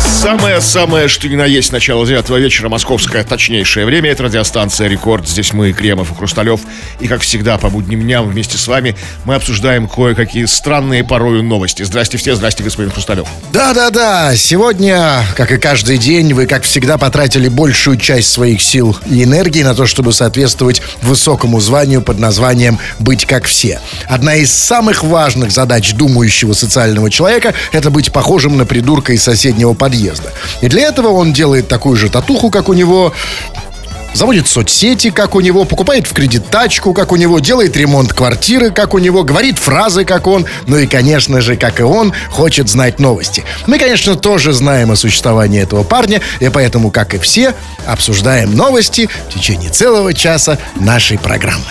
Самое-самое, что ни на есть начало 9 вечера, московское точнейшее время. Это радиостанция «Рекорд». Здесь мы, Кремов и Хрусталев. И, как всегда, по будним дням вместе с вами мы обсуждаем кое-какие странные порою новости. Здрасте все, здрасте, господин Хрусталев. Да-да-да, сегодня, как и каждый день, вы, как всегда, потратили большую часть своих сил и энергии на то, чтобы соответствовать высокому званию под названием «Быть как все». Одна из самых важных задач думающего социального человека – это быть похожим на придурка из соседнего подъезда подъезда. И для этого он делает такую же татуху, как у него, заводит соцсети, как у него, покупает в кредит тачку, как у него, делает ремонт квартиры, как у него, говорит фразы, как он, ну и, конечно же, как и он, хочет знать новости. Мы, конечно, тоже знаем о существовании этого парня, и поэтому, как и все, обсуждаем новости в течение целого часа нашей программы.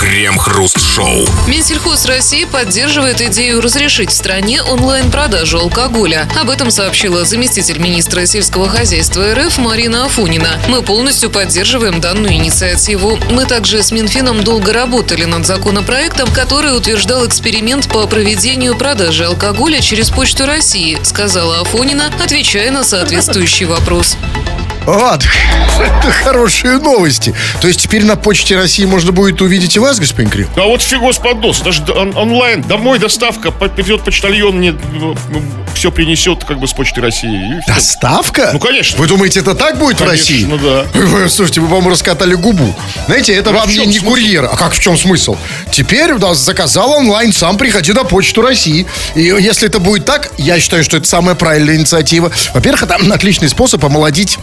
Крем-хруст-шоу. Минсельхоз России поддерживает идею разрешить в стране онлайн-продажу алкоголя. Об этом сообщила заместитель министра сельского хозяйства РФ Марина Афунина. Мы полностью поддерживаем данную инициативу. Мы также с Минфином долго работали над законопроектом, который утверждал эксперимент по проведению продажи алкоголя через Почту России, сказала Афонина, отвечая на соответствующий вопрос. А, это хорошие новости. То есть теперь на Почте России можно будет увидеть и вас, господин Крим? А вот фигос под нос. Даже он, онлайн, домой доставка, придет почтальон, мне ну, все принесет как бы с Почты России. Доставка? Ну, конечно. Вы думаете, это так будет конечно, в России? Ну, да. Вы, слушайте, вы, по-моему, раскатали губу. Знаете, это ну, вам не, не курьер. А как в чем смысл? Теперь да, заказал онлайн, сам приходи на Почту России. И если это будет так, я считаю, что это самая правильная инициатива. Во-первых, это отличный способ омолодить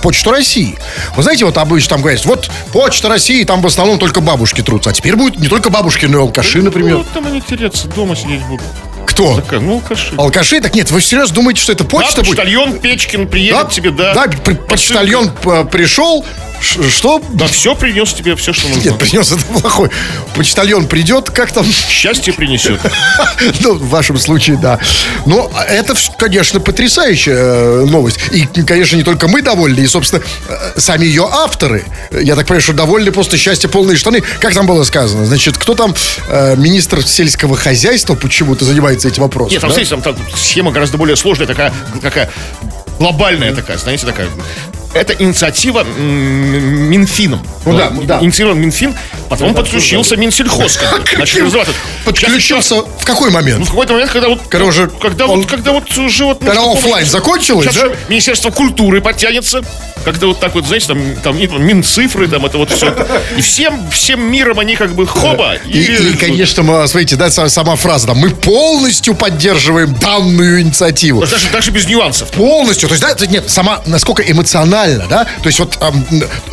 Почту России. Вы знаете, вот обычно там говорят, вот Почта России, там в основном только бабушки трутся. А теперь будет не только бабушки, но и алкаши, например. Ну, там они тереться, дома сидеть будут. Кто? Такая, ну, алкаши. Алкаши? Так нет, вы серьезно думаете, что это почта да, почтальон будет? Печкин приедет да, тебе, да. Да, почтальон пришел, что? Да все принес тебе, все, что нужно. Нет, принес это плохой. Почтальон придет, как там? Счастье принесет. Ну, в вашем случае, да. Но это, конечно, потрясающая э, новость. И, конечно, не только мы довольны, и, собственно, э, сами ее авторы. Я так понимаю, что довольны просто счастье полные штаны. Как там было сказано? Значит, кто там э, министр сельского хозяйства почему-то занимается этим вопросом? Нет, там, да? там, там схема гораздо более сложная, такая, такая глобальная такая, знаете, такая это инициатива Минфином. Ну, да, да. Инициирован Минфин, потом да, подключился да. Минсельхоз. Значит, Подключился в какой момент? Ну, в какой-то момент, когда вот... Когда уже... Когда, он, вот, когда вот уже вот... Когда офлайн закончилось, Сейчас да? Министерство культуры подтянется. Когда вот так вот, знаете, там, там Минцифры, там это вот все. И всем, всем миром они как бы хоба. И, и, и конечно, мы, смотрите, да, сама фраза, там, мы полностью поддерживаем данную инициативу. Даже, даже без нюансов. Полностью. То есть, да, нет, сама, насколько эмоционально, да? То есть вот, эм,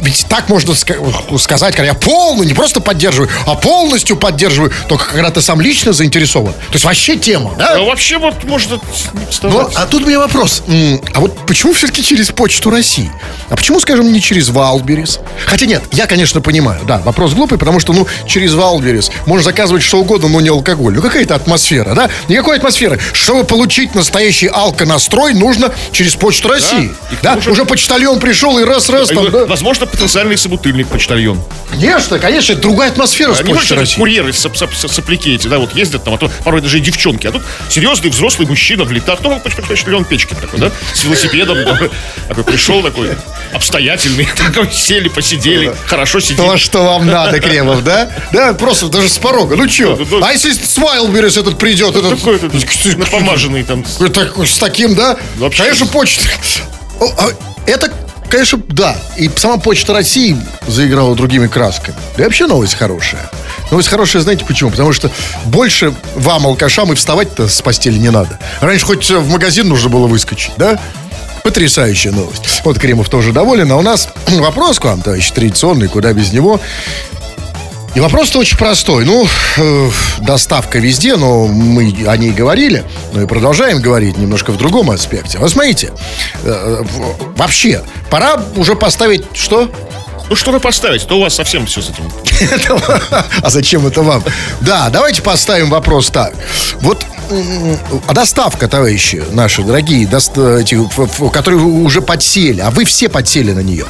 ведь так можно сказать, когда я полностью, не просто поддерживаю, а полностью поддерживаю, только когда ты сам лично заинтересован. То есть вообще тема, да? Ну, вообще вот может Ну, а тут у меня вопрос. А вот почему все-таки через Почту России? А почему, скажем, не через Валберис? Хотя нет, я, конечно, понимаю, да, вопрос глупый, потому что, ну, через Валберис можно заказывать что угодно, но не алкоголь. Ну, какая-то атмосфера, да? Никакой атмосферы. Чтобы получить настоящий алконастрой, нужно через Почту России. Да, да? Уже... уже пришел и раз-раз там, да? Возможно, потенциальный собутыльник почтальон. Конечно, конечно, это другая атмосфера а с Почты России. Курьеры с, с, сопляки эти, да, вот ездят там, а то порой даже и девчонки. А тут серьезный взрослый мужчина в летах, ну, почтальон Печкин такой, да, с велосипедом, такой пришел такой, обстоятельный, такой, сели, посидели, хорошо сидели. То, что вам надо, Кремов, да? Да, просто даже с порога. Ну что? А если с Вайлберис этот придет? Этот, такой напомаженный там. С таким, да? Конечно, почта. А, это Конечно, да. И сама Почта России заиграла другими красками. Да и вообще новость хорошая. Новость хорошая, знаете почему? Потому что больше вам, алкашам, и вставать-то с постели не надо. Раньше хоть в магазин нужно было выскочить, да? Потрясающая новость. Вот Кремов тоже доволен. А у нас вопрос к вам, товарищ, традиционный, куда без него. И вопрос-то очень простой. Ну, э, доставка везде, но мы о ней говорили, но и продолжаем говорить немножко в другом аспекте. Вот смотрите, э, вообще, пора уже поставить что? Ну, что-то поставить, то у вас совсем все с этим. А зачем это вам? Да, давайте поставим вопрос так. Вот а доставка, товарищи наши дорогие, ф- которые уже подсели, а вы все подсели на нее.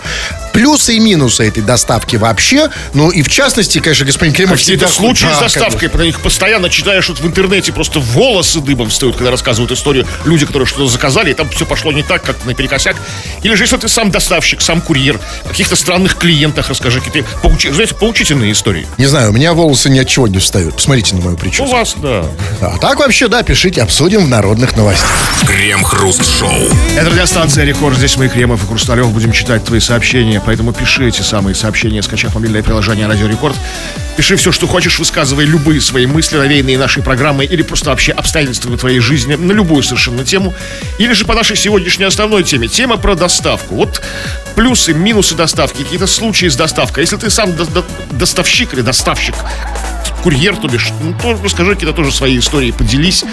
Плюсы и минусы этой доставки вообще, ну и в частности, конечно, господин Кремов... Какие-то всегда- случаи Да, с доставкой, про них постоянно читаешь вот в интернете, просто волосы дыбом встают, когда рассказывают историю люди, которые что-то заказали, и там все пошло не так, как наперекосяк. Или же если ты сам доставщик, сам курьер, о каких-то странных клиентах расскажи, какие-то поучи- знаете, поучительные истории. Не знаю, у меня волосы ни от чего не встают. Посмотрите на мою У прическу. вас, да. А так вообще, да, пишите, обсудим в народных новостях. Крем-хруст-шоу. Это радиостанция Рекорд. Здесь мы, Кремов и Хрусталев, будем читать твои сообщения. Поэтому пиши эти самые сообщения, скачав мобильное приложение Радио Рекорд. Пиши все, что хочешь, высказывай любые свои мысли, навеянные нашей программой, или просто вообще обстоятельства твоей жизни на любую совершенно тему. Или же по нашей сегодняшней основной теме. Тема про доставку. Вот плюсы, минусы доставки, какие-то случаи с доставкой. Если ты сам до- до- доставщик или доставщик, курьер, то бишь, ну, то расскажи какие-то тоже свои истории, поделись.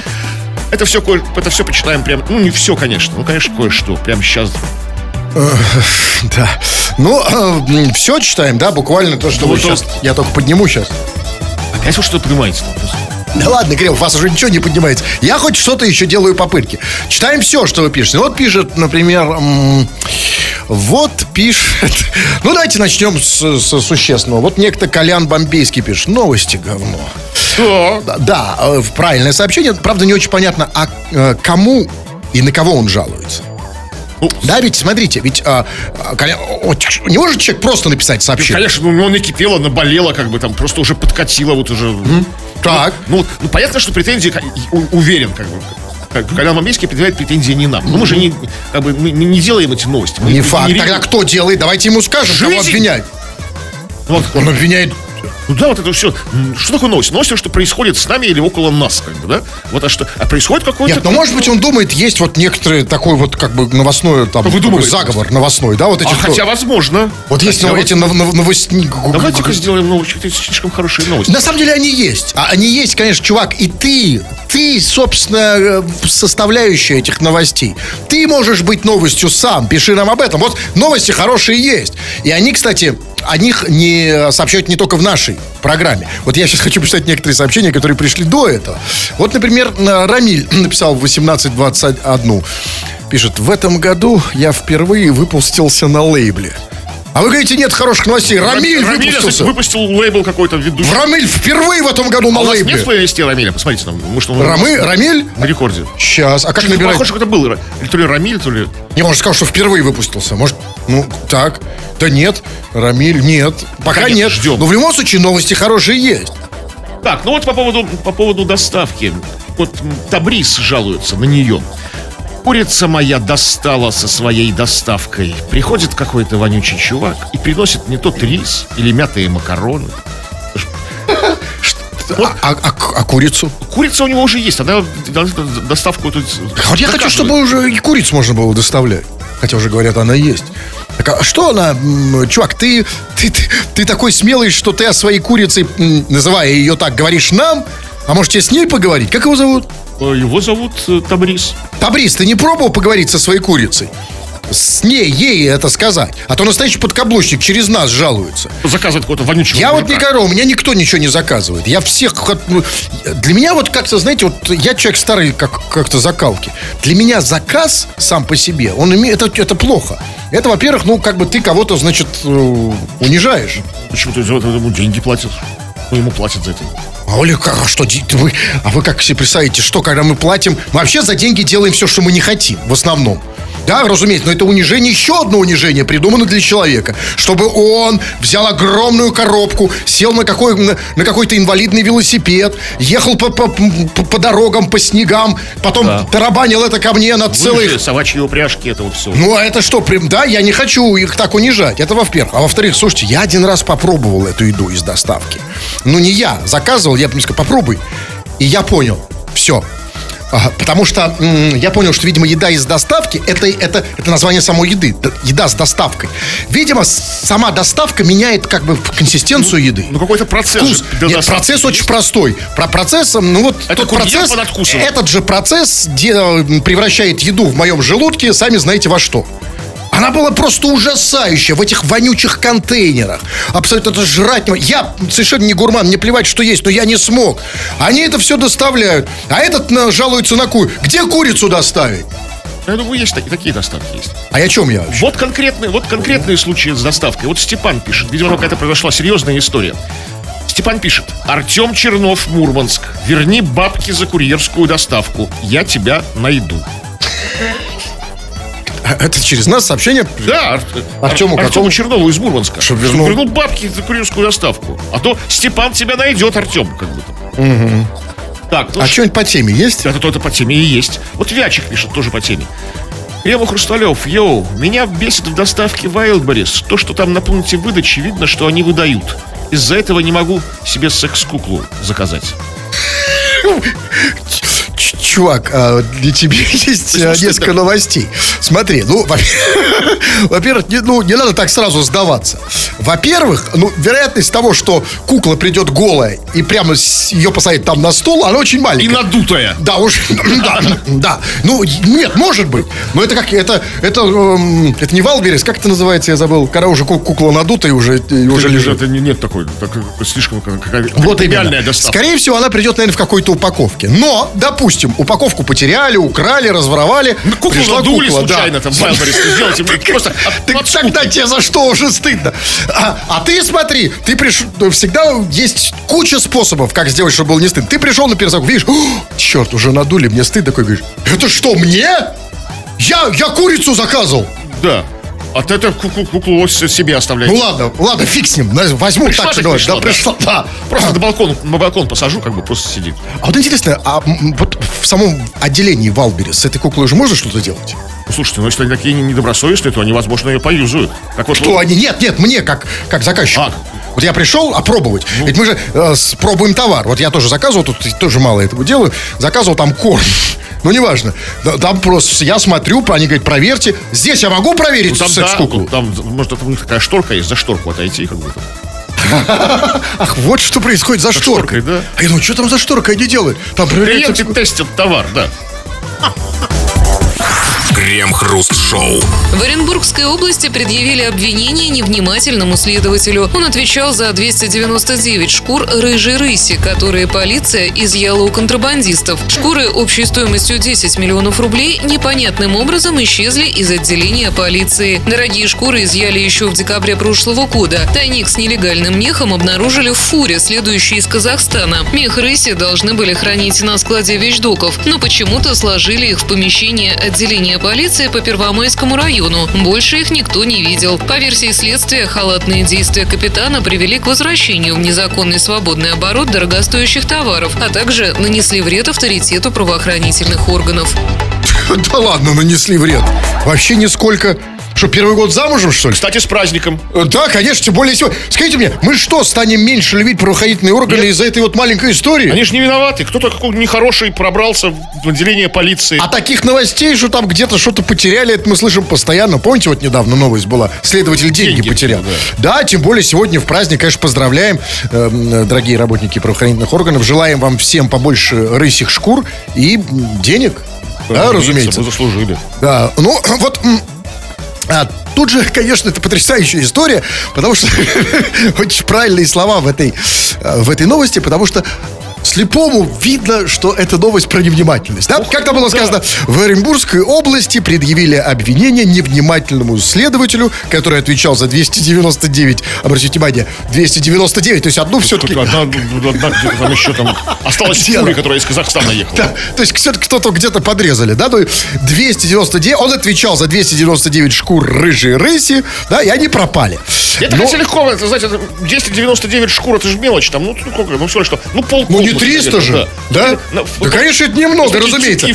Это все, это все почитаем прям, ну не все, конечно, ну конечно кое-что, прямо сейчас. Да. Ну, все читаем, да, буквально то, что Ну, вы то- сейчас... Я только подниму сейчас. Опять вы что понимаете? там просто? Да ладно, Кремов, вас уже ничего не поднимается. Я хоть что-то еще делаю попытки. Читаем все, что вы пишете. Вот пишет, например, м, вот пишет... Ну, давайте начнем с, с существенного. Вот некто Колян Бомбейский пишет. Новости говно. Да. Да, Да, э, правильное сообщение. Правда, не очень понятно, а э, кому и на кого он жалуется. Ну, Да, ведь смотрите, ведь а, а, не может человек просто написать сообщение. Конечно, ну, не кипело, наболело, как бы там, просто уже подкатило, вот уже. Так. Ну, ну, понятно, что претензии, уверен, как бы. как Колян Мамейский предъявляет претензии не нам. Но мы же не, как бы, мы не делаем эти новости. Мы Не факт. генерируем. Тогда кто делает? Давайте ему скажем, кого Жизнь. обвинять. Вот, Он обвиняет Ну да, вот это все. Что такое новость? Новость, то, что происходит с нами или около нас, как бы, да? Вот, а что? А происходит какой-то... Нет, ну может быть он думает, есть вот некоторые такой вот как бы новостной там Выдумывает такой заговор новостной, да, вот эти А кто- хотя возможно. вот есть Хотя ну, эти нов- нов- новостни- Давайте-ка сделаем новости. Это слишком хорошие новости. На самом деле они есть. А они есть, конечно, чувак. И ты, ты, собственно, э, составляющая этих новостей. Ты можешь быть новостью сам. Пиши нам об этом. Вот новости хорошие есть. И они, кстати, о них не сообщают не только в нашей программе. Вот я сейчас хочу почитать некоторые сообщения, которые пришли до этого. Вот, например, Рамиль написал в 1821. Пишет, в этом году я впервые выпустился на лейбле. А вы говорите, нет хороших новостей. Рамиль Рамиль выпустился. выпустил лейбл какой-то ведущий. Рамиль впервые в этом году на А у вас лейбле. нет плейлисте Рамиля? Посмотрите нам. Может, он Рамы, Рамиль? на рекорде. Сейчас. А как набирать? Похоже, что это был. То ли Рамиль, то ли... Не, может, сказал, что впервые выпустился. Может, ну, так. Да нет. Рамиль, нет. Пока Конечно, нет. ждем. Но в любом случае новости хорошие есть. Так, ну вот по поводу, по поводу доставки. Вот Табрис жалуется на нее. Курица моя достала со своей доставкой. Приходит какой-то вонючий чувак и приносит не тот рис или мятые макароны. А, а- а- а курицу? Курица у него уже есть, она до- до- доставку тут А Вот я хочу, чтобы уже и курицу можно было доставлять. Хотя уже говорят, она есть. Так, а что она, чувак, ты, ты, ты, ты такой смелый, что ты о своей курице, называя ее так, говоришь нам? А может, тебе с ней поговорить? Как его зовут? Э, Его зовут э, Табрис. Табрис, ты не пробовал поговорить со своей курицей? С ней, ей это сказать. А то настоящий подкаблучник через нас жалуется. Заказывает какого-то вонючего. Я вот мужика. никогда, у меня никто ничего не заказывает. Я всех... ну, Для меня вот как-то, знаете, вот я человек старый как, как-то закалки. Для меня заказ сам по себе, он имеет... Это, это плохо. Это, во-первых, ну, как бы ты кого-то, значит, э, унижаешь. Почему ты ему деньги платишь? Ну, ему платят за это. А Оля, а что, вы, а вы как себе представляете, что, когда мы платим, мы вообще за деньги делаем все, что мы не хотим, в основном. Да, разумеется, но это унижение, еще одно унижение, придумано для человека. Чтобы он взял огромную коробку, сел на, какой, на, на какой-то инвалидный велосипед, ехал по, по, по- по дорогам, по снегам, потом Да. тарабанил это ко мне на целых... Лыжи, собачьи упряжки, это вот все. Ну, а это что, прям, да, я не хочу их так унижать. Это во-первых. А во-вторых, слушайте, я один раз попробовал эту еду из доставки. Ну, не я заказывал, я бы сказал, попробуй. И я понял, все. Ага, потому что м, я понял, что, видимо, еда из доставки это, это, это название самой еды. Еда с доставкой. Видимо, сама доставка меняет как бы консистенцию еды. Ну, какой-то процесс. Вкус. же Нет, процесс есть. очень простой. Про процесс, ну вот Это тот процесс, этот же процесс де- превращает еду в моем желудке, сами знаете во что. Она была просто ужасающая в этих вонючих контейнерах. Абсолютно это жрать не... Я совершенно не гурман, мне плевать, что есть, но я не смог. Они это все доставляют. А этот жалуется на кур. Где курицу доставить? Я думаю, есть такие, такие доставки есть. А о чем я вообще? Вот конкретные, вот конкретные случаи с доставкой. Вот Степан пишет, видимо, какая-то произошла серьезная история. Степан пишет. Артем Чернов, Мурманск. Верни бабки за курьерскую доставку. Я тебя найду. А Это через нас сообщение? Да, Ар- Артему Ар- какому? Чернову из Мурманска. Чтоб вернул. вернул бабки за курьерскую доставку. А то Степан тебя найдет, Артем, как бы там. Так, ну А что-нибудь по теме есть? это то-то по теме и есть. Вот Вячик пишет тоже по теме. Рема Хрусталев, йоу, меня бесит в доставке Wildberries. То, что там на пункте выдачи, видно, что они выдают. Из-за этого не могу себе секс-куклу заказать. Чувак, а, для тебя есть ну, стыдно. несколько новостей. Смотри, ну, во- во-первых, не, ну, не надо так сразу сдаваться. Во-первых, ну, вероятность того, что кукла придет голая и прямо ее посадить там на стол, она очень И маленькая. надутая. Да, уж, да, да. Ну, нет, может быть. Но это как, это, это, эм, это не Wildberries, как это называется, я забыл. Когда уже ку- кукла надута и уже, и уже лежит. Это не- нет такой, так, слишком как- какая- Вот именно. доставка. Скорее всего, она придет, наверное, в какой-то упаковке. Но, допустим, упаковку потеряли, украли, разворовали. Ну, Куклу пришла надули кукла, да. случайно, там, Wildberries сделайте мне просто скуки. тогда тебе за что уже стыдно? А, а ты смотри, ты пришел, всегда есть куча способов, как сделать, чтобы было не стыдно. Ты пришел на перезагрузку, видишь, «О, черт, уже надули, мне стыд такой, говоришь, это что, мне? Я, я курицу заказывал. Да. От этого куклу, куклу вот себе оставляйте. Ну ладно, ладно, фиг с ним, возьму Пришла так, так пришла, да, да. пришла, да. Просто на балкон, на балкон посажу, как бы просто сидит. А вот интересно, а вот в самом отделении Wildberries с этой куклой уже можно что-то делать? Ну, слушайте, ну если они такие недобросовестные, то они, возможно, ее поюзают. Как вот, Кто они? Нет, нет, мне как, как заказчику. А. Вот я пришел опробовать. Ведь мы же э, пробуем товар. Вот я тоже заказывал, тут тоже мало этого делаю. Заказывал там корм. Ну, неважно. Там просто я смотрю, они говорят, проверьте. Здесь я могу проверить Ну, там, да, секс-куклу? там, может, там такая шторка есть, за шторку отойти, как там. Ах, вот что происходит за, шторкой. шторкой, да. А я думаю, что там за шторкой они делают? Там проверяют Клиенты тестят товар, да. Крем-хруст-шоу. В Оренбургской области предъявили обвинение невнимательному следователю. Он отвечал за 299 шкур рыжей рыси, которые полиция изъяла у контрабандистов. Шкуры общей стоимостью 10 миллионов рублей непонятным образом исчезли из отделения полиции. Дорогие шкуры изъяли еще в декабре прошлого года. Тайник с нелегальным мехом обнаружили в фуре, следующей из Казахстана. Мех рыси должны были хранить на складе вещдоков, но почему-то сложили их в помещение отделения полиции по Первомайскому району. Больше их никто не видел. По версии следствия, халатные действия капитана привели к возвращению в незаконный свободный оборот дорогостоящих товаров, а также нанесли вред авторитету правоохранительных органов. Да ладно, нанесли вред. Вообще нисколько. Что, первый год замужем, что ли? Кстати, с праздником. Э, Да, конечно, тем более сегодня. Скажите мне, мы что, станем меньше любить правоохранительные органы Нет. из-за этой вот маленькой истории? Они же не виноваты. Кто-то какой нехороший пробрался в отделение полиции. А таких новостей, что там где-то что-то потеряли, это мы слышим постоянно. Помните, вот недавно новость была? Следователь деньги, Деньги, потерял. да. Да. тем более сегодня в праздник, конечно, поздравляем, э, дорогие работники правоохранительных органов. Желаем вам всем побольше рысих шкур и денег. Да, разумеется. Мы заслужили. Да, ну вот а, тут же, конечно, это потрясающая история, потому что очень правильные слова в этой, э, в этой новости, потому что слепому видно, что это новость про невнимательность. Да? Как там было сказано, в Оренбургской области предъявили обвинение невнимательному следователю, который отвечал за 299, обратите внимание, 299, то есть одну все-таки... Одна, одна где-то там еще там осталась Где фури, она? которая из Казахстана ехала. Да, то есть все-таки кто-то где-то подрезали, да, ну, 299, он отвечал за 299 шкур рыжей рыси, да, и они пропали. Это Но- легко, это, знаете, это 299 шкур, это же мелочь, там, ну, ну, сколько, ну, всего лишь что, ну, пол Ну, не 300 же, да? Да, конечно, это немного, разумеется.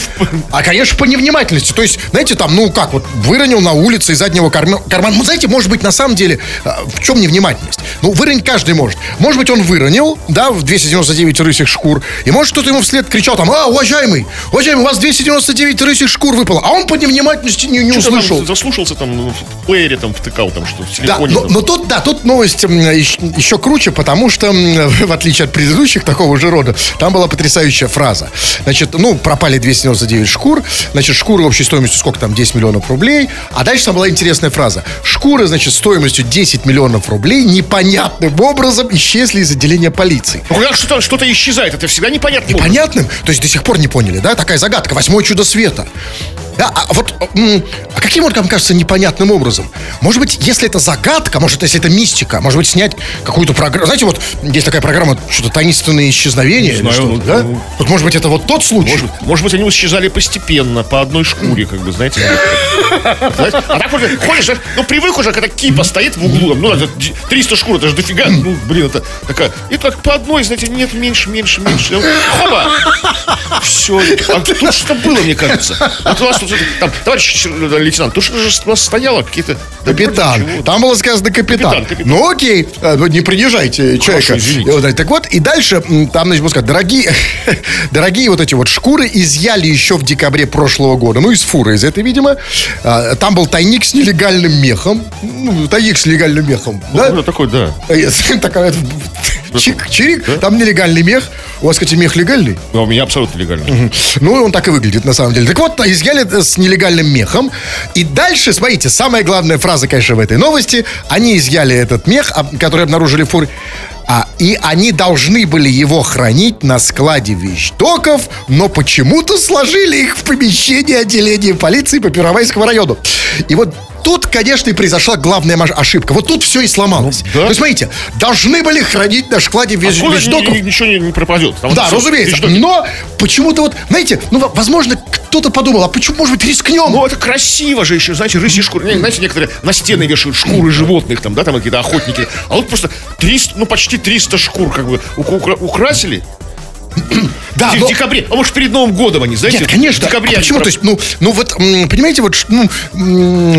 А, конечно, по невнимательности. То есть, знаете, там, ну, как, вот, выронил на улице из заднего карма- кармана. Ну, знаете, может быть, на самом деле, а, в чем невнимательность? Ну, выронить каждый может. Может быть, он выронил, да, в 299 рысих шкур, и может, кто-то ему вслед кричал там, а, уважаемый, уважаемый, у вас 299 рысих шкур выпало. А он по невнимательности не, не Что-то услышал. там заслушался, там, в плеере там втыкал, там, что, в Да, телефоне. но, там. но тут, да, тут новость еще, еще круче, потому что, в отличие от предыдущих такого же рода, правда. Там была потрясающая фраза. Значит, ну, пропали 299 шкур. Значит, шкуры общей стоимостью сколько там? 10 миллионов рублей. А дальше там была интересная фраза. Шкуры, значит, стоимостью 10 миллионов рублей непонятным образом исчезли из отделения полиции. Ну, когда что-то, что-то исчезает, это всегда непонятно. Непонятным? То есть до сих пор не поняли, да? Такая загадка. Восьмое чудо света. Да, а вот а каким вот, вам кажется, непонятным образом? Может быть, если это загадка, может, если это мистика, может быть, снять какую-то программу. Знаете, вот есть такая программа, что-то таинственные исчезновения. или знаю, что-то, ну, да? ну. Вот, может быть, это вот тот случай. Может, может быть, они исчезали постепенно, по одной шкуре, как бы, знаете. А так вот ходишь, ну, привык уже, когда кипа стоит в углу, ну, это 300 шкур, это же дофига, ну, блин, это такая, и так по одной, знаете, нет, меньше, меньше, меньше. Хоба! Все. А тут что было, мне кажется? Вот у вас тут, там, товарищ лейтенант, тут что же у вас стояло какие-то... Капитан. Там было сказано капитан. Капитан, капитан. Ну окей, А, ну, не принижайте человека. вот, Так вот, и дальше там, значит, было сказано, дорогие, дорогие вот эти вот шкуры изъяли еще в декабре прошлого года. Ну, из фуры из этой, видимо. А, Там был тайник с нелегальным мехом. Ну, тайник с нелегальным мехом. да? Ну, такой, да. Такая, чик, чирик, там нелегальный мех. У вас, кстати, мех легальный? Но у меня абсолютно легально. Ну, он так и выглядит, на самом деле. Так вот, изъяли с нелегальным мехом. И дальше, смотрите, самая главная фраза, конечно, в этой новости. Они изъяли этот мех, а, который обнаружили в фуре. А, и они должны были его хранить на складе вещдоков, но почему-то сложили их в помещении отделения полиции по Первомайскому району. И вот тут, конечно, и произошла главная ошибка. Вот тут все и сломалось. да. То есть, смотрите, должны были хранить на складе вещ- Откуда вещдоков. ни- ни- ничего не, не пропадет? Там Да, разумеется. вещдоки. Но почему-то вот, знаете, ну, во- возможно, кто-то подумал, а почему, может быть, рискнем? Ну, это красиво же еще, знаете, рыси шкуры. Знаете, некоторые на стены вешают шкуры животных, там, да, там какие-то охотники. А вот просто 300, ну, почти 300 шкур, как бы, украсили. Да, в но- декабре. А может, перед Новым годом они, знаете? Нет, конечно. В декабре А почему? про- То есть, ну, ну вот, понимаете, вот, ну,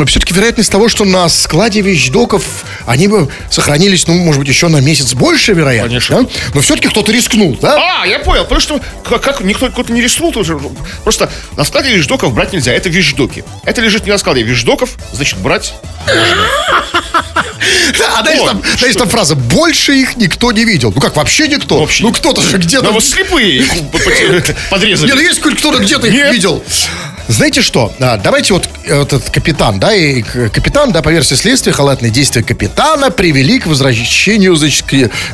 все-таки вероятность того, что на складе вещдоков они бы сохранились, ну, может быть, еще на месяц больше, вероятность. Конечно. да? Но все-таки кто-то рискнул, да? А, я понял, потому что как, как никто кто-то не рискнул, тоже. просто на складе вещдоков брать нельзя, это вещдоки. Это лежит не на складе вещдоков, значит, брать А дальше там, дальше там фраза «больше их никто не видел». Ну как, вообще никто? Вообще ну кто-то же где-то... Да вот слепые подрезали. Не, ну есть хоть кто-то где-то их Нет. видел. Знаете что? А, давайте вот э, этот капитан, да, и капитан, да, по версии следствия, халатные действия капитана привели к возвращению, значит,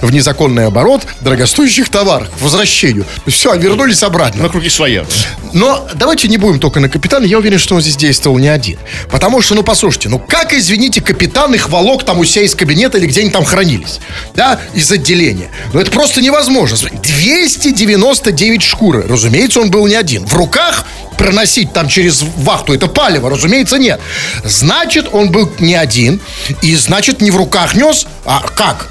в незаконный оборот дорогостоящих товаров. К возвращению. Все, вернулись обратно. На круги своя. Но давайте не будем только на капитана. Я уверен, что он здесь действовал не один. Потому что, ну, послушайте, ну как, извините, капитан их волок там у себя из кабинета или где они там хранились? Да, из отделения. Ну, это просто невозможно. Смотри, 299 шкуры. Разумеется, он был не один. В руках проносить там через вахту это палево, разумеется, нет. Значит, он был не один. И значит, не в руках нес, а как?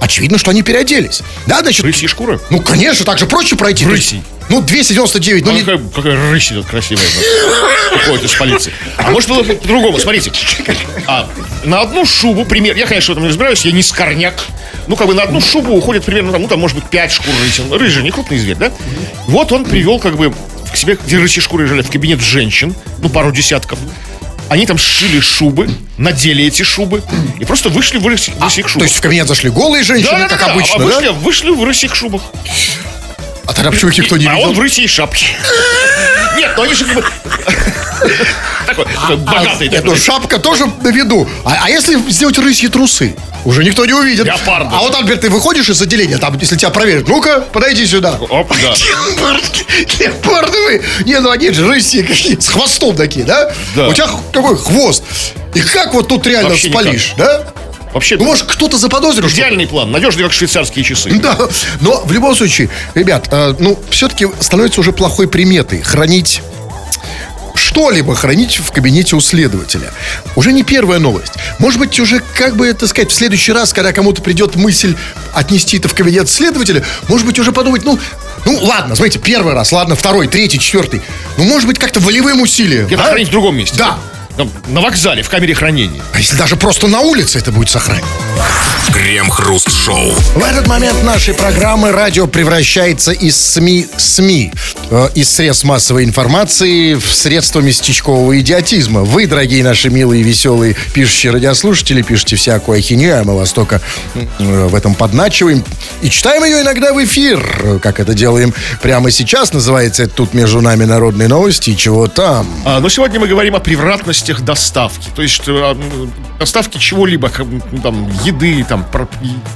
Очевидно, что они переоделись. Да, значит... Рысьи шкуры? Ну, конечно, так же проще пройти. Рысей. Ну, 299, ну, Ну, не, какая, какая рысь идет красивая. Уходит из полиции. А может было бы по-другому, смотрите. А, на одну шубу, пример, я, конечно, в этом не разбираюсь, я не скорняк. Ну, как бы на одну шубу уходит примерно, ну, там, может быть, 5 шкур рыси. Рыжий, не крупный зверь, да? Вот он привел, как бы, к себе, рыси шкуры лежали, в кабинет женщин, ну, пару десятков. Они там сшили шубы, надели эти шубы и просто вышли в рыси- в рысьих То шубах. есть в кабинет зашли голые женщины, как обычно, а да? вышли, вышли в рысьих шубах. А тогда почему их никто не а видел? он в рысе и шапке. Нет, ну они же как бы... Такой, такой богатый. Нет, ну шапка тоже на виду. А, а если сделать рысьи трусы? Уже никто не увидит. Леопарды. А вот, Альберт, ты выходишь из отделения, там, если тебя проверят, ну-ка, подойди сюда. Оп, да. Леопардовые. Не, ну они же рыси какие, с хвостом такие, да? Да. У тебя какой хвост? И как вот тут реально Вообще спалишь, да? Вообще, Ну, может, кто-то заподозрил, идеальный план. Надежный, как швейцарские часы. Да, но в любом случае, ребят, э, ну, все-таки становится уже плохой приметой хранить что-либо хранить в кабинете у следователя. Уже не первая новость. Может быть, уже, как бы это сказать, в следующий раз, когда кому-то придет мысль отнести это в кабинет следователя, может быть, уже подумать, ну, ну, ладно, смотрите, первый раз, ладно, второй, третий, четвертый. Ну, может быть, как-то волевым усилием. Где-то да? хранить в другом месте. Да. На вокзале, в камере хранения. А если даже просто на улице это будет сохранить? Крем-хруст-шоу. В этот момент нашей программы радио превращается из СМИ СМИ, э, из средств массовой информации в средства местечкового идиотизма. Вы, дорогие наши милые, веселые, пишущие радиослушатели, пишете всякую ахинею, а мы вас только э, в этом подначиваем. И читаем ее иногда в эфир, э, как это делаем прямо сейчас. Называется это «Тут между нами народные новости» и чего там. А, но сегодня мы говорим о превратностях доставки. То есть э, доставки чего-либо, м, там, еды, там,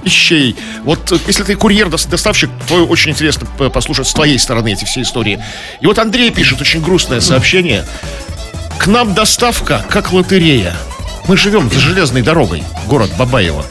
вещей. Вот э, если ты курьер, дос- доставщик, то очень интересно послушать с твоей стороны эти все истории. И вот Андрей пишет очень грустное сообщение. К нам доставка как лотерея. Мы живем за железной дорогой, город Бабаево.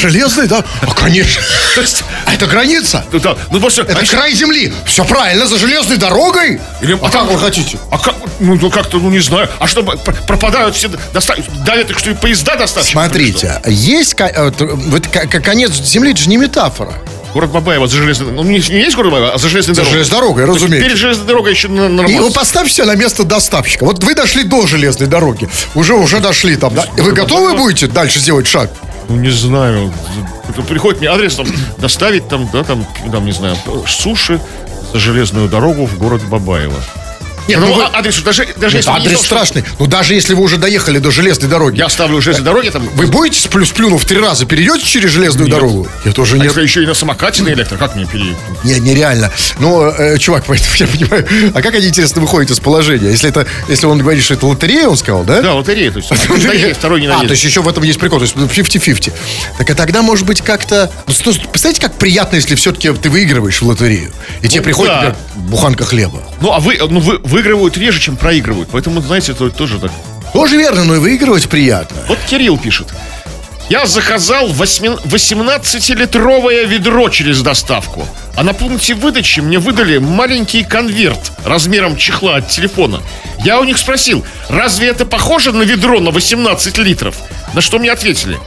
Железный, да? А, конечно. То есть, А это граница? ну, да, ну просто... Это край земли. Все правильно, за железной дорогой. Или- а как вы хотите? А как, ну, ну, как-то, ну, не знаю. А что, пр- пропадают все, доста... давят их, что и поезда доставщиков? Смотрите, есть э, вот ко- ко- конец земли, это же не метафора. Город Бабаево за железной... Ну, не, не есть город Бабаево, а за железной За дорогой. железной дорогой, разумеется. Перед железной дорогой еще на, И вы поставьте себя на место доставщика. Вот вы дошли до железной дороги. Уже, уже дошли там. да? Вы готовы будете дальше сделать шаг? Ну, не знаю. Приходит мне адрес, там, доставить там, да, там, там, не знаю, суши за железную дорогу в город Бабаево. Нет, ну, ну вы- а- адрес, даже, даже Нет, если не адрес то, что страшный. Ну, даже если вы уже доехали до железной дороги. Я ставлю железной дороге, там, Вы будете, сплю, сплюнув три раза, перейдете через железную Нет. дорогу? Я тоже а нет. если еще и на самокате на электро, как мне перейти? Не, нереально. Ну, э, чувак, поэтому я понимаю. А как они, интересно, выходят из положения? Если это, если он говорит, что это лотерея, он сказал, да? Да, лотерея, то есть второй не А, то есть еще в этом есть прикол, то есть 50-50. Так а тогда, может быть, как-то... ну, Представляете, как приятно, если все-таки ты выигрываешь в лотерею, и тебе приходит, например, буханка хлеба. Ну, а вы, ну, вы, выигрывают реже, чем проигрывают. Поэтому, знаете, это тоже так. Тоже верно, но и выигрывать приятно. Вот Кирилл пишет. Я заказал восьми- 18-литровое ведро через доставку. А на пункте выдачи мне выдали маленький конверт размером чехла от телефона. Я у них спросил, разве это похоже на ведро на 18 литров? На что мне ответили,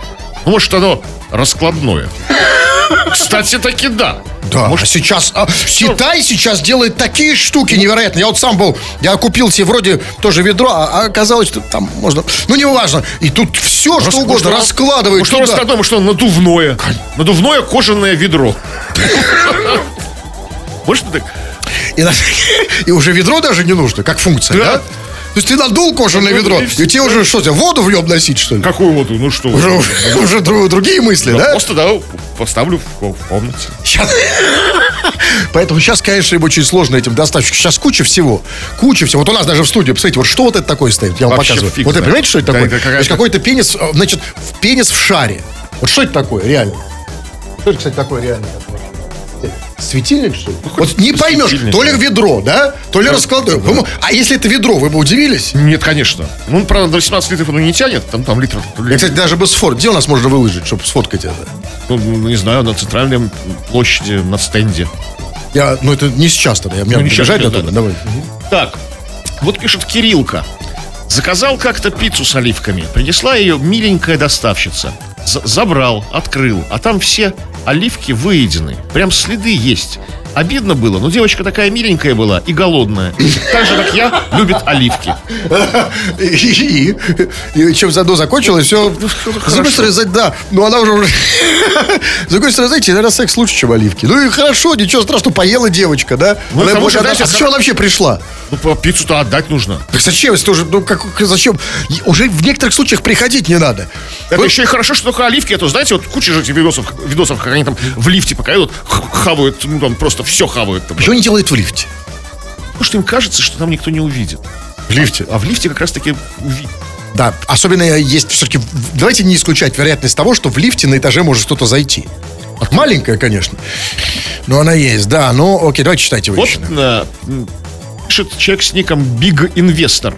ну, может, оно раскладное. Кстати, таки да. Да, а сейчас а, Китай сейчас делает такие штуки невероятные. Я вот сам был, я купил себе вроде тоже ведро, а, а оказалось, что там можно, ну не важно. И тут все что Рас- угодно может, раскладывают. Может, туда. раскладное, может, надувное. Надувное кожаное ведро. Может, так? И, уже ведро даже не нужно, как функция, да? Да. То есть ты надул кожаное Ну, ведро, и тебе уже что, тебе воду в нем носить, что ли? Какую воду? Ну что? Уже, уже, уже дру- другие мысли, Да, да? Просто, да, поставлю в, в комнате. Щас- Поэтому сейчас, конечно, им очень сложно этим доставщикам. Сейчас куча всего. Куча всего. Вот у нас даже в студии, посмотрите, вот что вот это такое стоит? Я вам Вообще показываю. фиг Вот это, знает. понимаете, что это Да, такое? это какая-то- То есть какой-то пенис, э, значит, пенис в шаре. Вот что это такое, реально? Что это, кстати, такое реально? Светильник, что ли? Вот не поймешь, светильник, то ли да. ведро, да? То ли раскладное. Вы мо- А если это ведро, вы бы удивились? Нет, конечно. Ну, правда, до 18 литров оно не тянет, там, там литров. Я, кстати, даже бы сфоткать. Где у нас можно выложить, чтобы сфоткать это? Ну, ну, не знаю, на центральной площади, на стенде. Я, ну, это не сейчас тогда. Я, Ну, не сейчас, бежать да, до туда. да. Давай. Так, вот пишет Кириллка. Заказал как-то пиццу с оливками. Принесла ее миленькая доставщица. З- забрал, открыл, а там все оливки выедены. Прям следы есть. Обидно было, но девочка такая миленькая была и голодная. Так же, как я, любит оливки. И, и, и чем заодно закончилось, все. С другой стороны, да, ну она уже... уже- С другой стороны, знаете, наверное, секс лучше, чем оливки. Ну и хорошо, ничего страшного, поела девочка, да? Ну, Она благодарна. знаете, а она вообще пришла? Ну, пиццу-то отдать нужно. Так зачем, если тоже, ну как, зачем? Уже в некоторых случаях приходить не надо. Это Вот еще и хорошо, что только оливки, а то, знаете, вот куча же этих видосов, видосов, как они там в лифте пока идут, хавают, ну там просто все хавают. Там. Почему они делают в лифте? Потому что им кажется, что там никто не увидит. В лифте? А в лифте как раз-таки уви- Да, особенно есть все-таки... Давайте не исключать вероятность того, что в лифте на этаже может кто-то зайти. Маленькая, конечно. Но она есть, да. Ну, окей, давайте читайте вы Вот э, пишет человек с ником Big Investor.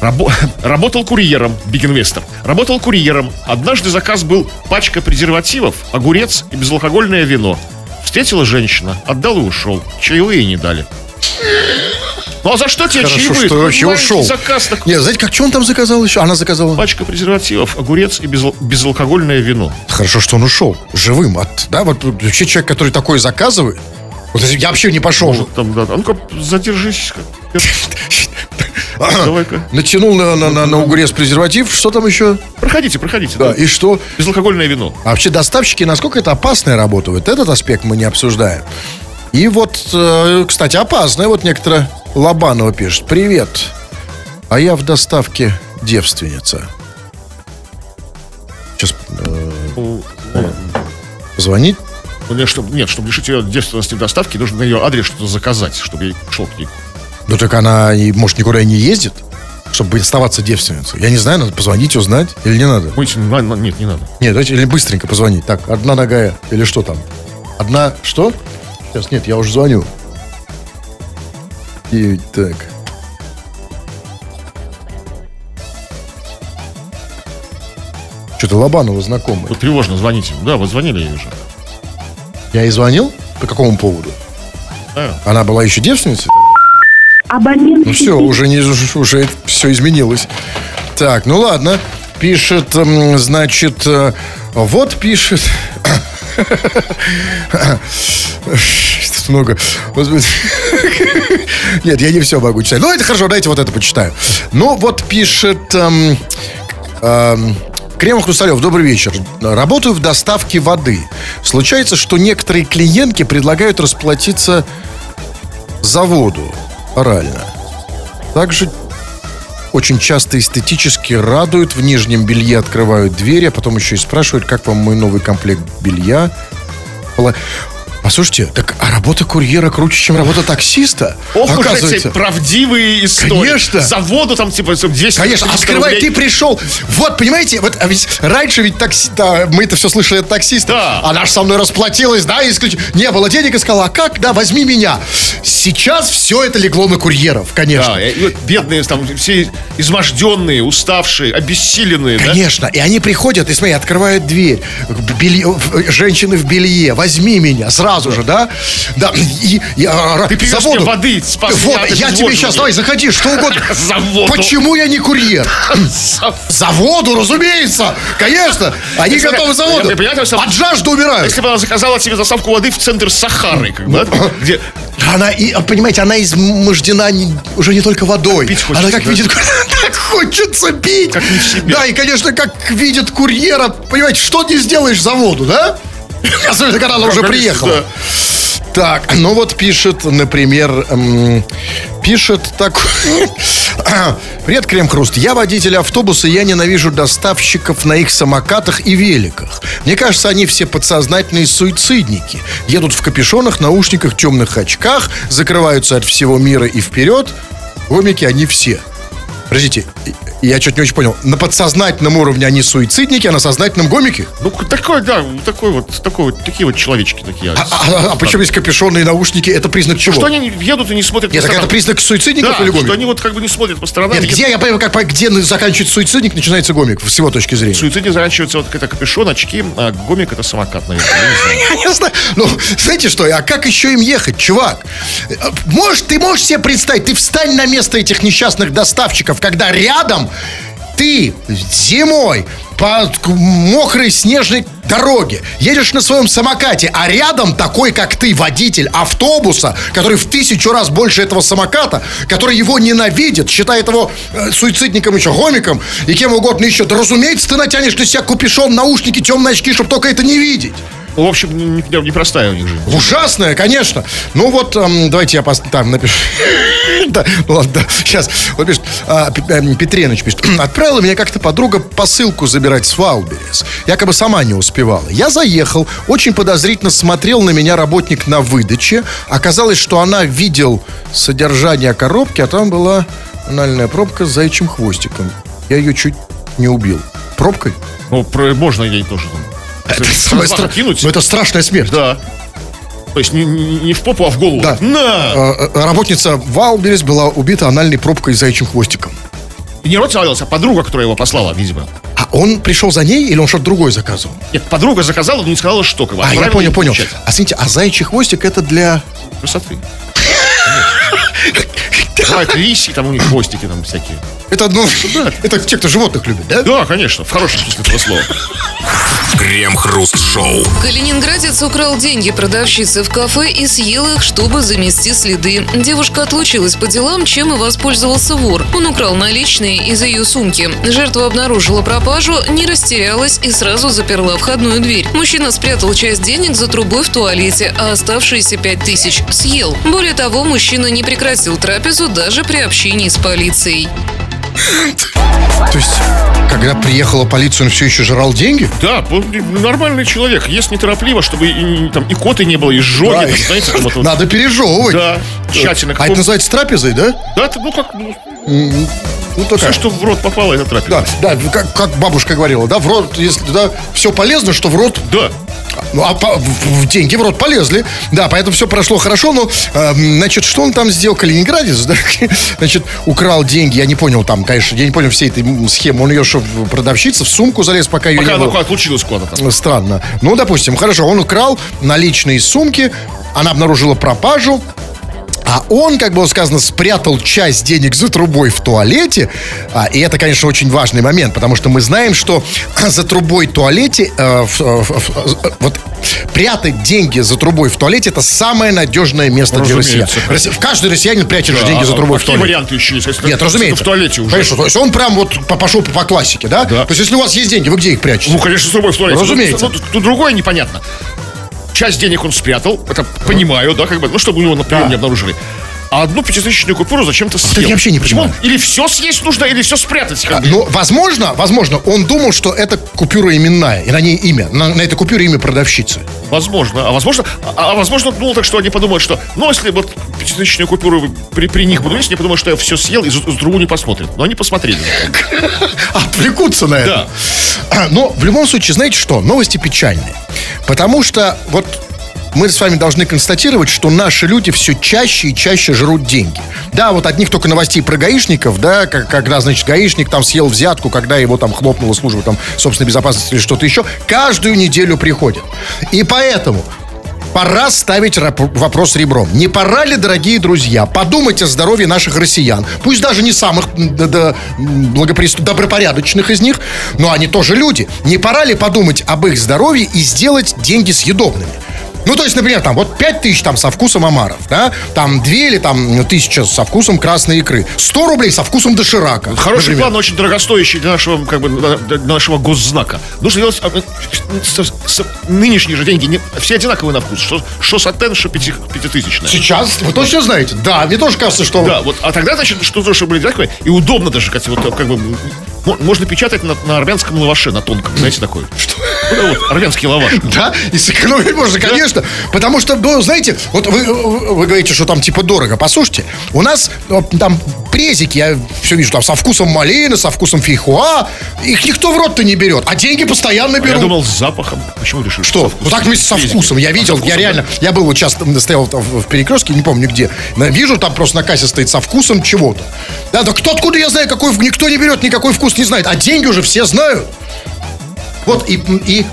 Рабо- работал курьером, Big Investor. Работал курьером. Однажды заказ был пачка презервативов, огурец и безалкогольное вино. Встретила женщина, отдал и ушел. Чаевые не дали. Ну а за что тебе Хорошо, чаевые? что вообще ушел. заказ такой. Нет, знаете, как что он там заказал еще? Она заказала. Пачка презервативов, огурец и безал- безалкогольное вино. Хорошо, что он ушел. Живым. От, да, вот вообще человек, который такое заказывает. Вот если я вообще не пошел. Может, там, да, ну-ка, задержись. как- Давай-ка. Натянул на, на, на, на угрез презерватив. Что там еще? Проходите, проходите. Да, и что? Безалкогольное вино. А вообще доставщики, насколько это опасная работа? Вот этот аспект мы не обсуждаем. И вот, э, кстати, опасная. Вот некоторая Лобанова пишет. Привет. А я в доставке девственница. Сейчас Ну, позвонить? ну, нет, чтобы, нет, чтобы лишить ее девственности доставки, нужно на ее адрес что-то заказать, чтобы я шел к ней. Ну так она, и, может, никуда и не ездит, чтобы оставаться девственницей. Я не знаю, надо позвонить, узнать или не надо. На- нет, не надо. Нет, давайте или быстренько позвонить. Так, одна нога или что там? Одна что? Сейчас, нет, я уже звоню. И так. Что-то Лобанова знакомый. Вот тревожно, звоните. Да, вы звонили ей уже. Я ей звонил? По какому поводу? Да. Она была еще девственницей? Абонент. Ну все, уже, не, уже все изменилось. Так, ну ладно. Пишет, значит, э, вот пишет. Тут много. Нет, я не все могу читать. Ну, это хорошо, дайте вот это почитаю. Ну, вот пишет... эм, эм, Кремов Хрусталев, добрый вечер. Работаю в доставке воды. Случается, что некоторые клиентки предлагают расплатиться за воду орально. Также очень часто эстетически радуют. В нижнем белье открывают двери, а потом еще и спрашивают, как вам мой новый комплект белья. Послушайте, так а работа курьера круче, чем работа таксиста? Ох, Оказывается. правдивые истории. Конечно. За воду там типа 200 Конечно, а 300 скрывай, рублей. ты пришел. Вот, понимаете, вот а ведь раньше ведь такси, да, мы это все слышали от таксиста. Да. Она же со мной расплатилась, да, исключ... не было денег и сказала, а как, да, возьми меня. Сейчас все это легло на курьеров, конечно. Да, и вот бедные там все изможденные, уставшие, обессиленные, да? Конечно, и они приходят, и смотри, открывают дверь. Белье, женщины в белье, возьми меня сразу же, да? Да, и, и, а, Ты за воду. воды, спас Вот, я тебе сейчас, давай, заходи, что угодно. За воду. Почему я не курьер? За воду, разумеется, конечно. Они готовы за воду. От жажды умирают. Если бы она заказала тебе доставку воды в центр Сахары, как бы, где Она, и, понимаете, она измождена не- уже не только водой. Пить хочется, она как да? видит, так хочется пить. Как не в себе. Да, и, конечно, как видит курьера, понимаете, что не сделаешь за воду, да? Особенно, когда она уже приехала. Так, ну вот пишет, например, эм, пишет так. Привет, Крем Хруст. Я водитель автобуса, я ненавижу доставщиков на их самокатах и великах. Мне кажется, они все подсознательные суицидники. Едут в капюшонах, наушниках, темных очках, закрываются от всего мира и вперед. Гомики они все. Подождите, я что-то не очень понял. На подсознательном уровне они суицидники, а на сознательном гомики? Ну, такой, да, такой вот, такой вот, такие вот человечки такие. А, а- а почему есть капюшоны и наушники? Это признак чего? Что они едут и не смотрят Нет, по так это сторонам? признак суицидников Да, или что гомиков? они вот как бы не смотрят по сторонам. Нет, где, я понимаю, как, где заканчивается суицидник, начинается гомик, с его точки зрения. Суицидник заканчивается вот это капюшон, очки, а гомик это самокат, наверное. я не знаю. Ну, знаете что, а как еще им ехать, чувак? Э, Можешь, ты можешь себе представить, ты встань на место этих несчастных доставщиков, когда рядом ты зимой по мокрой снежной дороге едешь на своем самокате, а рядом такой, как ты, водитель автобуса, который в тысячу раз больше этого самоката, который его ненавидит, считает его э, суицидником еще, гомиком и кем угодно еще. Да разумеется, ты натянешь на себя капюшон, наушники, темные очки, чтобы только это не видеть. Ну, в общем, не- не- непростая у них жизнь. Ужасная, конечно. Ну вот, эм, давайте я пос- там напишу. Да, ну ладно, да, сейчас. Вот пишет, а, Петреныч пишет. Отправила меня как-то подруга посылку забирать с Wildberries. Якобы сама не успевала. Я заехал, очень подозрительно смотрел на меня работник на выдаче. Оказалось, что она видел содержание коробки, а там была анальная пробка с заячьим хвостиком. Я ее чуть не убил. Пробкой? Ну, про- можно ей тоже там. Это самое размаха стра- кинуть. Ну, это страшная смерть. Да. То есть не, не- в попу, а в голову. Да. На! Э, э, Работница Валберес была убита анальной пробкой с заячьим хвостиком. И не рот а подруга, которая его послала, видимо. А он пришел за ней или он что-то другое заказывал? Нет, подруга заказала, но не сказала, что. Как бы, А, я понял, понял. А смотрите, а заячий хвостик это для... Красоты. Бывают риси, там у них хвостики там всякие. Это, ну, это те, кто животных любит, да? Да, конечно, в хорошем смысле этого слова. Крем-хруст-шоу. Калининградец украл деньги продавщицы в кафе и съел их, чтобы замести следы. Девушка отлучилась по делам, чем и воспользовался вор. Он украл наличные из ее сумки. Жертва обнаружила пропажу, не растерялась и сразу заперла входную дверь. Мужчина спрятал часть денег за трубой в туалете, а оставшиеся пять тысяч съел. Более того, мужчина не прекратил трапезу даже при общении с полицией. То есть, когда приехала полиция, он все еще жрал деньги? Да, нормальный человек. Ест неторопливо, чтобы и, там и коты не было, и жоги, Да, там, знаете, там вот, вот. Надо пережевывать. Да, тщательно. А это называется трапезой, да? Да, это, ну как, ну, Ну, такая. все, что в рот попало, это трапеза. Да, да, как, как бабушка говорила, да, в рот, если да, все полезно, что в рот Да. Ну, а по- деньги в рот полезли. Да, поэтому все прошло хорошо. Но, э, значит, что он там сделал? Калининградец, да? Значит, украл деньги. Я не понял там, конечно, я не понял всей этой схемы. Он ее что, в продавщица в сумку залез, пока ее Пока не было? отлучилась куда-то там. Странно. Ну, допустим, хорошо, он украл наличные сумки, она обнаружила пропажу, а он, как было сказано, спрятал часть денег за трубой в туалете. А, и это, конечно, очень важный момент, потому что мы знаем, что за трубой в туалете, э, в- в- в- э, вот прятать деньги за трубой в туалете это самое надежное место для россиян. Разумеется. Россия- Каждый россиянин прячет же Да, деньги за а трубой в какие туалете. варианты еще есть? Если Нет, это разумеется. В туалете уже. Конечно, то есть он прям вот по- пошел по, по классике, да? Да. То есть если у вас есть деньги, вы где их прячете? Ну, конечно, с трубой в туалете. Разумеется. Ну, тут- тут другое непонятно. Часть денег он спрятал, это понимаю, да, как бы, ну, чтобы у него на прием Да. не обнаружили. А одну пятитысячную купюру зачем-то съел. я вообще не Почему? понимаю. Или все съесть нужно, или все спрятать. Бы. Ну, возможно, возможно, он думал, что это купюра именная, и на ней имя. На, на этой купюре имя продавщицы. Возможно. А возможно, а, а возможно, думал так, что они подумают, что, ну, если вот пятитысячную купюру при, при них буду есть, они подумают, что я все съел и за, за другую не посмотрят. Но они посмотрели. Отвлекутся на это. Да. Но в любом случае, знаете что? Новости печальные. Потому что вот мы с вами должны констатировать, что наши люди все чаще и чаще жрут деньги. Да, вот одних только новостей про гаишников, да, как- когда, значит, гаишник там съел взятку, когда его там хлопнула служба там собственной безопасности или что-то еще, каждую неделю приходят. И поэтому Пора ставить вопрос ребром. Не пора ли, дорогие друзья, подумать о здоровье наших россиян, пусть даже не самых благопристо- добропорядочных из них, но они тоже люди. Не пора ли подумать об их здоровье и сделать деньги съедобными? Ну, то есть, например, там вот 5 тысяч там со вкусом омаров, да, там 2 или там тысяча со вкусом красной икры, 100 рублей со вкусом доширака. Хороший например. план, очень дорогостоящий для нашего, как бы, для нашего госзнака. Нужно делать а, э, с- с- нынешние же деньги, не- все одинаковые на вкус. Что, что сатен, что пяти, пятитысячная. Сейчас, вы точно знаете? Да, мне тоже кажется, что... Да, вот, а тогда, значит, что то, что были одинаковые, и удобно даже, как, вот, как бы, можно печатать на, на армянском лаваше, на тонком, знаете, такое. Что? Ну, вот, армянский лаваш. Да, и сэкономить можно, конечно. Потому что, ну, знаете, вот вы, говорите, что там типа дорого. Послушайте, у нас э, там презики, я все вижу, там со вкусом малины, со вкусом фейхуа. Их никто в рот-то не берет, а деньги постоянно А берут. Я думал, с запахом. Почему решили? Что? со вкусом? Ну так вместе со Презики. вкусом. Я А, видел, со вкусом, я реально, я был вот сейчас стоял в перекрестке, не помню где. Вижу, там просто на кассе стоит со вкусом чего-то. Да, да кто откуда я знаю, какой, никто не берет, никакой вкус не знает. А деньги уже все знают. Вот и, и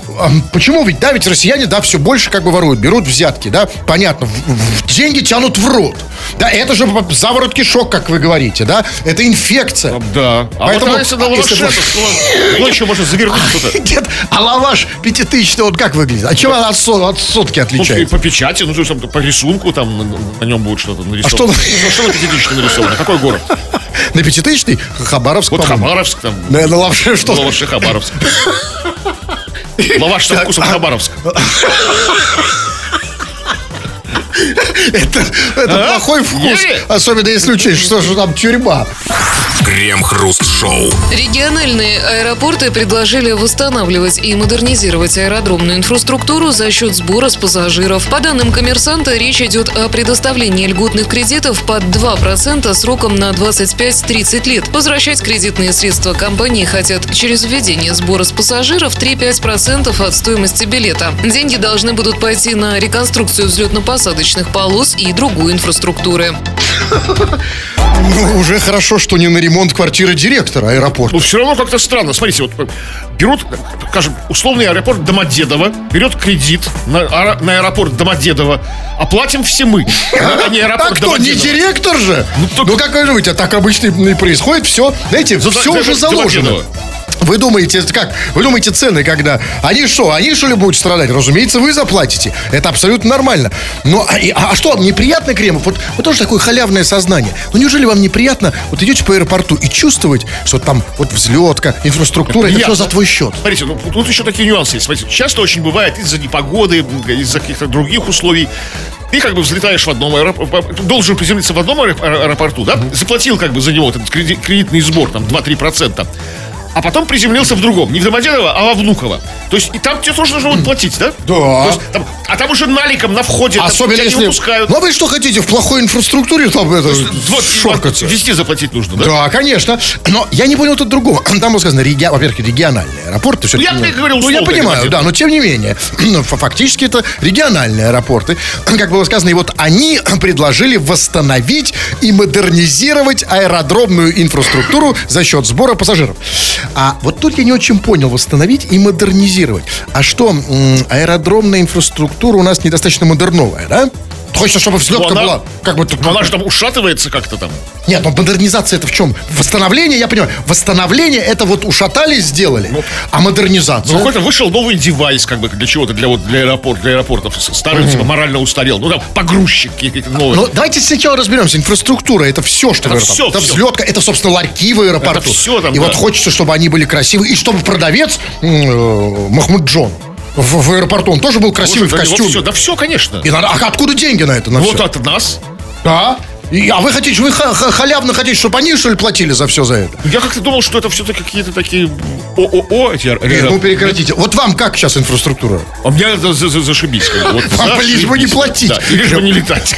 почему ведь, да, ведь россияне, да, все больше как бы воруют, берут взятки, да, понятно, в- в- деньги тянут в рот. Да, это же заворот кишок, как вы говорите, да, это инфекция. Да. А Поэтому- вот если на а лаваше, если- то что еще можно завернуть что-то? Нет, а лаваш пятитысячный, он как выглядит? А чем он от, со- от сотки Ну, отличается? по печати, ну, то есть, там, по рисунку там на, на нем будет что-то нарисовано. что на- Ну, что на пятитысячном нарисовано? Какой город? На пятитысячный Хабаровск, Вот. Хабаровск там. На, на что? Лаваши Хабаровск. Лаваш со вкусом Хабаровск. Это, это А? плохой вкус. Особенно если учесть, что же там тюрьма. Крем-хруст-шоу. Региональные аэропорты предложили восстанавливать и модернизировать аэродромную инфраструктуру за счет сбора с пассажиров. По данным коммерсанта, речь идет о предоставлении льготных кредитов под 2% сроком на 25-30 лет. Возвращать кредитные средства компании хотят через введение сбора с пассажиров 3-5% от стоимости билета. Деньги должны будут пойти на реконструкцию взлетно-посадочных полос и другую инфраструктуры. Ну, уже хорошо, что не на ремонт квартиры директора аэропорта. Ну, все равно как-то странно. Смотрите, вот э, берут, скажем, условный аэропорт Домодедово, берет кредит на, аэро- на аэропорт Домодедово, оплатим все мы, а не аэропорт Так кто, не Домодедово. директор же? Ну, только- как вы думаете, а так обычно и происходит все. Знаете, За- все за- уже за заложено. Домодедово. Вы думаете, это как? Вы думаете, цены, когда... Они что, они что ли будут страдать? Разумеется, вы заплатите. Это абсолютно нормально. Но, а, и- а что, неприятно, Кремов? Вот, вот тоже такое халявное сознание. Ну, неужели вам неприятно вот идете по аэропорту и чувствовать, что там вот взлетка, инфраструктура, это, все приятно. за твой счет? Смотрите, ну тут еще такие нюансы есть. Смотрите, часто очень бывает из-за непогоды, из-за каких-то других условий. Ты как бы взлетаешь в одном аэропорту, должен приземлиться в одном аэро- аэропорту, да? Заплатил как бы за него этот креди- кредитный сбор, там 2-3%. А потом приземлился в другом. Не в Домодедово, а во Внуково. То есть и там тебе тоже нужно будет платить, да? Да. То есть там- а там уже наликом на входе там Особенно тебя если... не выпускают. Ну, а вы что хотите, в плохой инфраструктуре там это, Вот, шоркаться? Везде заплатить нужно, да? Да, конечно. Но я не понял тут другого. Там было сказано, реги- во-первых, региональный аэропорт. Ну, я тебе говорил Ну, я понимаю, да, но тем не менее. ну, Фактически это региональные аэропорты. Как было сказано, и вот они предложили восстановить и модернизировать аэродромную инфраструктуру за счет сбора пассажиров. А вот тут я не очень понял, восстановить и модернизировать. А что, аэродромная инфраструктура у нас недостаточно модерновая, да? Хочется, чтобы взлетка она- была как бы... Но она же там ушатывается как-то там. Нет, ну модернизация это в чем? Восстановление, я понимаю. Восстановление это вот ушатали, сделали. а модернизация? Ну, какой-то вышел новый девайс, как бы для чего-то, для вот для аэропорт, для аэропортов. Старый, типа, морально устарел. Ну, там, погрузчик какие-то новые. Ну, давайте сначала разберемся. Инфраструктура это все, что Это в всё, это взлетка, это, собственно, ларьки в аэропорту. Это всё там, И да. вот хочется, чтобы они были красивые. И чтобы продавец э, Махмуд Джон в, в аэропорту, он тоже был красивый в Боже, да, вот костюме. всё, да все, конечно. И надо- а откуда деньги на это? На Вот всё? от нас. Да? И- а вы хотите, вы ха- ха- халявно хотите, чтобы они, что ли, платили за все за это? Я как-то думал, что это все-таки какие-то такие ООО эти Нет, ну прекратите. Вот вам как сейчас инфраструктура? А меня это за- за- зашибись. Вот Вам лишь бы не платить. Да, и лишь бы не летать.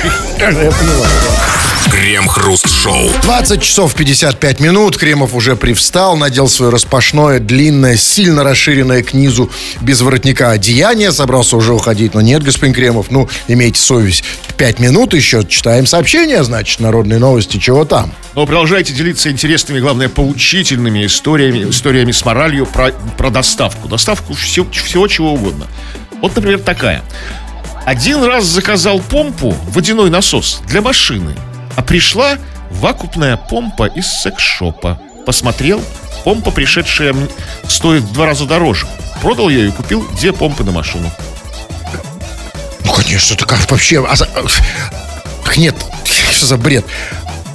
Крем-хруст-шоу. 20 часов 55 минут. Кремов уже привстал, надел свое распашное, длинное, сильно расширенное к низу, без воротника одеяние. Собрался уже уходить, но нет, господин Кремов, ну, имейте совесть. Пять минут еще, читаем сообщения, значит, народные новости, чего там. Но продолжайте делиться интересными, главное, поучительными историями, историями с моралью про, про доставку. Доставку всего, всего чего угодно. Вот, например, такая. Один раз заказал помпу, водяной насос, для машины. А пришла вакуумная помпа из секс-шопа. Посмотрел, помпа, пришедшая, стоит в два раза дороже. Продал ее и купил две помпы на машину. Ну, конечно, это как вообще... а Так нет, что за бред?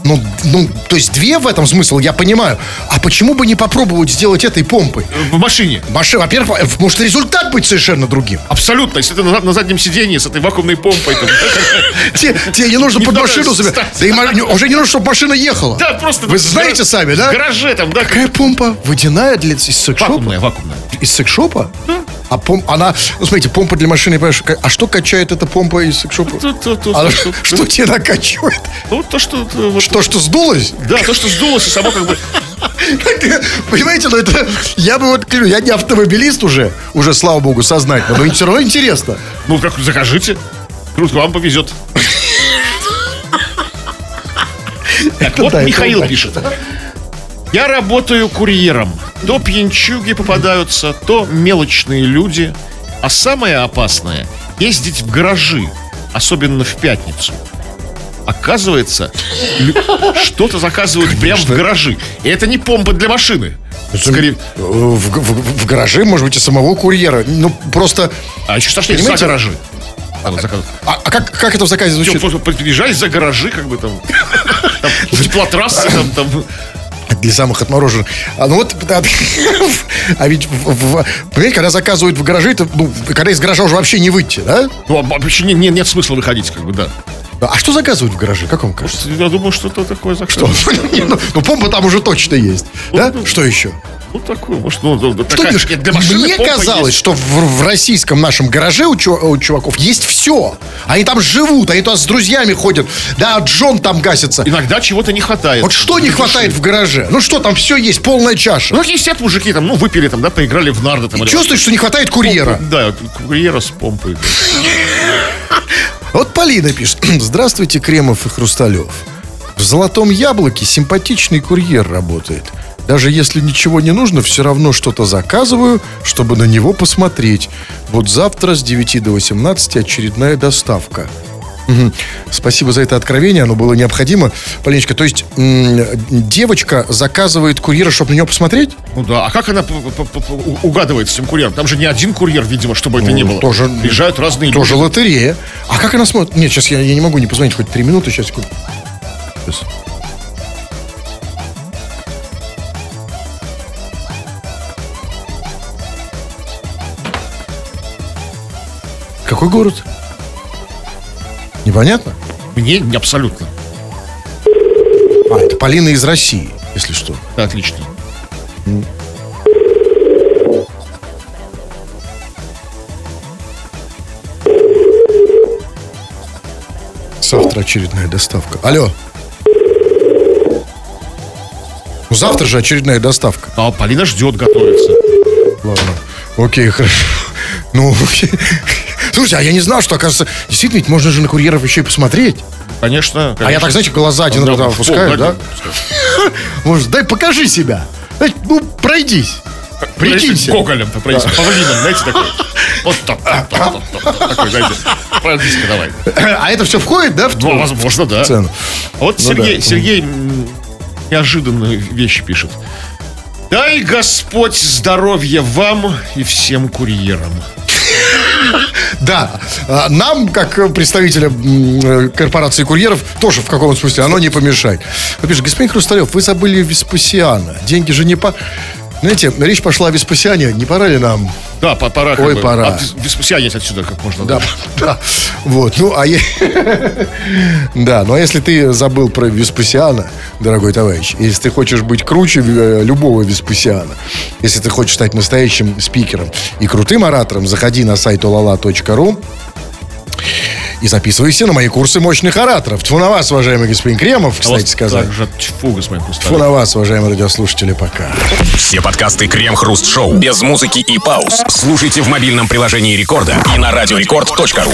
Ну, ну, то есть две в этом смысл, я понимаю. А почему бы не попробовать сделать этой помпой? В машине. Машина, во-первых, может результат быть совершенно другим. Абсолютно. Если ты на, на заднем сиденье с этой вакуумной помпой. Тебе не нужно под машину забирать. Да и уже не нужно, чтобы машина ехала. Да, просто... Вы знаете сами, да? В гараже там, да? Какая помпа? Водяная для из секшопа? Вакуумная, вакуумная. Из секшопа? А пом, она, ну смотрите, помпа для машины, понимаешь, а что качает эта помпа из секшопа? То- что тебе накачивает? Ну, то, что... то, вот- Что, что сдулось? Да, то, что сдулось, и само как бы... Понимаете, ну это, я бы вот, я не автомобилист уже, уже, слава богу, сознательно, но все равно интересно. Ну, как, закажите. Круто, вам повезет. Так, вот Михаил пишет. Я работаю курьером. То пьянчуги попадаются, то мелочные люди. А самое опасное – ездить в гаражи, особенно в пятницу. Оказывается, что-то заказывают прямо в гаражи. И это не помпа для машины. Скорее, Э, В, в- в гараже, может быть, и самого курьера. Ну, просто... а еще страшнее, за гаражи. Заказывать. А, а как, как это в заказе звучит? просто подъезжай за гаражи, как бы там, там теплотрассы, там, там. Для самых отмороженных. А, ну вот, да, а ведь, в- в- понимаете, когда заказывают в гараже, это, ну, когда из гаража уже вообще не выйти, да? Ну, а вообще не- не- нет смысла выходить, как бы, да. А что заказывают в гараже, как вам кажется? Я думаю, что это такое Что? заказывают. Не, ну, ну, помпа там уже точно есть. Да? Что еще? Ну, такое, может, ну, ну, Что такая- нет, для машины Мне казалось, есть. что в, в российском нашем гараже у, чу- у чуваков есть все. Они там живут, они туда с друзьями ходят. Да, Джон там гасится. Иногда чего-то не хватает. Вот что не хватает в гараже? Ну что, там все есть, полная чаша. Ну, сидят мужики, там, ну, выпили, там, да, поиграли в нарды, там. или- Чувствуешь, что не хватает курьера. Да, курьера с помпой. да. Вот Полина пишет. Здравствуйте, Кремов и Хрусталев. В «Золотом яблоке» симпатичный курьер работает. Даже если ничего не нужно, все равно что-то заказываю, чтобы на него посмотреть. Вот завтра с 9 до 18 очередная доставка. Спасибо за это откровение, оно было необходимо. Полиночка, то есть девочка заказывает курьера, чтобы на него посмотреть? Ну да, а как она угадывает с этим курьером? Там же не один курьер, видимо, чтобы это Ну, не было. тоже- Приезжают разные Тоже люди. лотерея. А как она смотрит? Нет, сейчас я, я не могу не позвонить, хоть три минуты, сейчас. Сейчас. Какой город? Непонятно? Мне не абсолютно. А, это Полина из России, если что. Отлично. Завтра очередная доставка. Алло. Ну, завтра же очередная доставка. А Полина ждет, готовится. Ладно. Окей, хорошо. Ну, окей. Слушайте, а я не знал, что, оказывается, действительно, ведь можно же на курьеров еще и посмотреть. Конечно. А я так, знаете, глаза один раз опускаю, да? Может, дай покажи себя. Ну, пройдись. Прикинься. Гоголем-то пройдись. Павлином, знаете, такой. Вот так, так, так, так, так, такой, знаете. Пройдись-ка давай. А это все входит, да, в Ну, возможно, да. цену? Вот Ну Сергей. Сергей неожиданные вещи пишет. Дай Господь здоровья вам и всем курьерам. Да, а, нам, как представителям э, корпорации курьеров, тоже в каком-то смысле оно не помешает. Вы пишете, господин Хрусталев, вы забыли Веспасиана. Деньги же не по... Знаете, речь пошла о Веспасиане. Не пора ли нам? Да, по- пора. Ой, бы, пора. от- Веспасианец отсюда как можно Да, да. Вот, ну, а я... Да, ну, а если ты забыл про Веспасиана, дорогой товарищ, если ты хочешь быть круче э, любого Веспасиана, если ты хочешь стать настоящим спикером и крутым оратором, заходи на сайт olala.ru и записывайся на мои курсы мощных ораторов. Тьфу на вас, уважаемый господин Кремов, А кстати сказать. Так же, тьфу, господин Тьфу Хрусталев. на вас, уважаемые радиослушатели, пока. Все подкасты Крем-Хруст Шоу без музыки и пауз слушайте в мобильном приложении Рекорда и на радиорекорд.ру.